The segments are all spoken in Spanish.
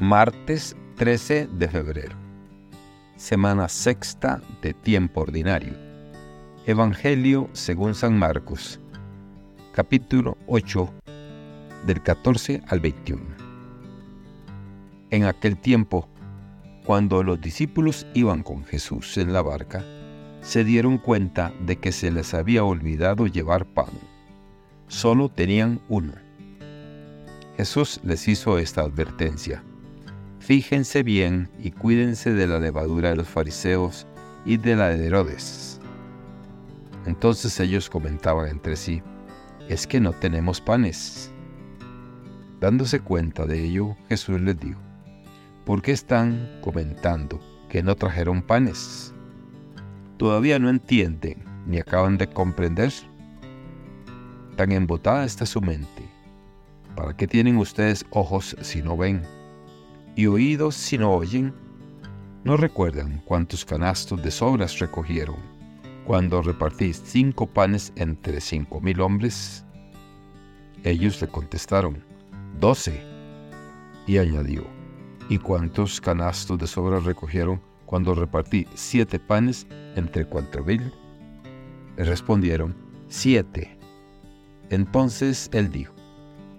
Martes 13 de febrero. Semana sexta de tiempo ordinario. Evangelio según San Marcos. Capítulo 8 del 14 al 21. En aquel tiempo, cuando los discípulos iban con Jesús en la barca, se dieron cuenta de que se les había olvidado llevar pan. Solo tenían uno. Jesús les hizo esta advertencia Fíjense bien y cuídense de la levadura de los fariseos y de la de Herodes. Entonces ellos comentaban entre sí, es que no tenemos panes. Dándose cuenta de ello, Jesús les dijo, ¿por qué están comentando que no trajeron panes? ¿Todavía no entienden ni acaban de comprender? Tan embotada está su mente. ¿Para qué tienen ustedes ojos si no ven? Y oídos si no oyen? ¿No recuerdan cuántos canastos de sobras recogieron cuando repartís cinco panes entre cinco mil hombres? Ellos le contestaron, doce. Y añadió, ¿y cuántos canastos de sobras recogieron cuando repartí siete panes entre cuatro mil? Le respondieron, siete. Entonces él dijo,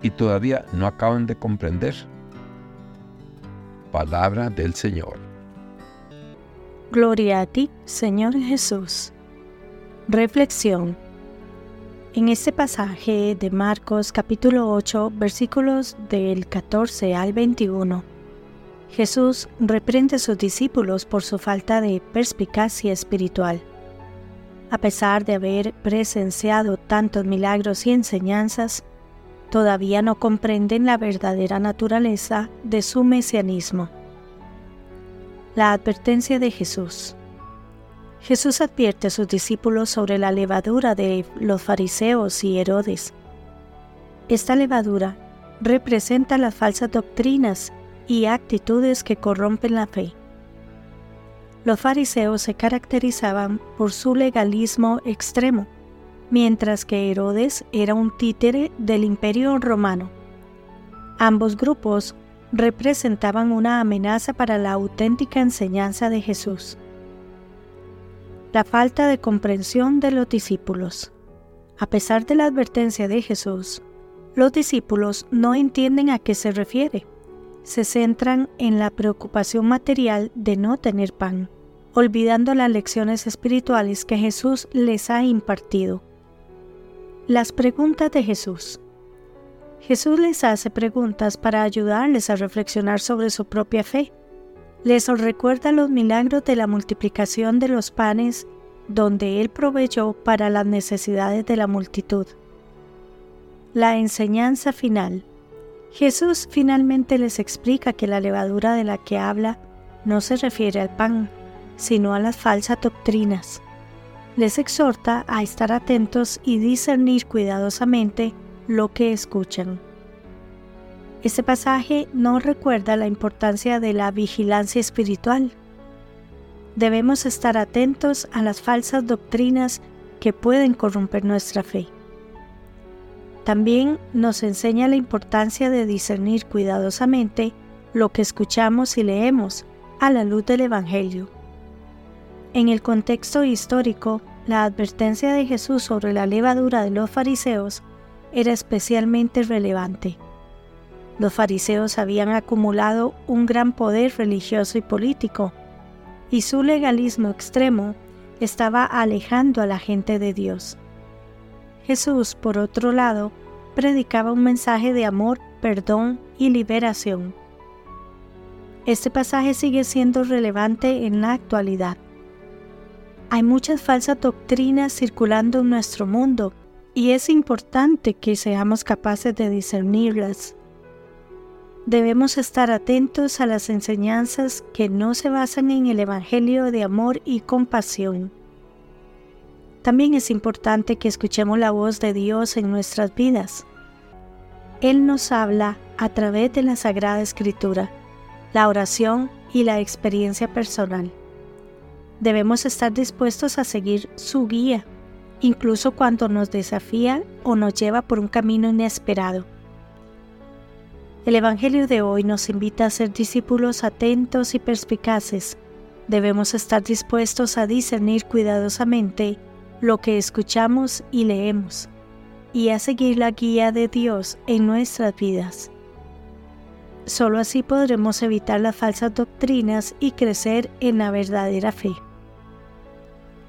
¿y todavía no acaban de comprender? Palabra del Señor. Gloria a ti, Señor Jesús. Reflexión. En este pasaje de Marcos capítulo 8 versículos del 14 al 21, Jesús reprende a sus discípulos por su falta de perspicacia espiritual. A pesar de haber presenciado tantos milagros y enseñanzas, todavía no comprenden la verdadera naturaleza de su mesianismo. La advertencia de Jesús. Jesús advierte a sus discípulos sobre la levadura de los fariseos y Herodes. Esta levadura representa las falsas doctrinas y actitudes que corrompen la fe. Los fariseos se caracterizaban por su legalismo extremo mientras que Herodes era un títere del imperio romano. Ambos grupos representaban una amenaza para la auténtica enseñanza de Jesús. La falta de comprensión de los discípulos. A pesar de la advertencia de Jesús, los discípulos no entienden a qué se refiere. Se centran en la preocupación material de no tener pan, olvidando las lecciones espirituales que Jesús les ha impartido. Las preguntas de Jesús. Jesús les hace preguntas para ayudarles a reflexionar sobre su propia fe. Les recuerda los milagros de la multiplicación de los panes donde Él proveyó para las necesidades de la multitud. La enseñanza final. Jesús finalmente les explica que la levadura de la que habla no se refiere al pan, sino a las falsas doctrinas les exhorta a estar atentos y discernir cuidadosamente lo que escuchan. Este pasaje nos recuerda la importancia de la vigilancia espiritual. Debemos estar atentos a las falsas doctrinas que pueden corromper nuestra fe. También nos enseña la importancia de discernir cuidadosamente lo que escuchamos y leemos a la luz del Evangelio. En el contexto histórico, la advertencia de Jesús sobre la levadura de los fariseos era especialmente relevante. Los fariseos habían acumulado un gran poder religioso y político, y su legalismo extremo estaba alejando a la gente de Dios. Jesús, por otro lado, predicaba un mensaje de amor, perdón y liberación. Este pasaje sigue siendo relevante en la actualidad. Hay muchas falsas doctrinas circulando en nuestro mundo y es importante que seamos capaces de discernirlas. Debemos estar atentos a las enseñanzas que no se basan en el Evangelio de amor y compasión. También es importante que escuchemos la voz de Dios en nuestras vidas. Él nos habla a través de la Sagrada Escritura, la oración y la experiencia personal. Debemos estar dispuestos a seguir su guía, incluso cuando nos desafía o nos lleva por un camino inesperado. El Evangelio de hoy nos invita a ser discípulos atentos y perspicaces. Debemos estar dispuestos a discernir cuidadosamente lo que escuchamos y leemos y a seguir la guía de Dios en nuestras vidas. Solo así podremos evitar las falsas doctrinas y crecer en la verdadera fe.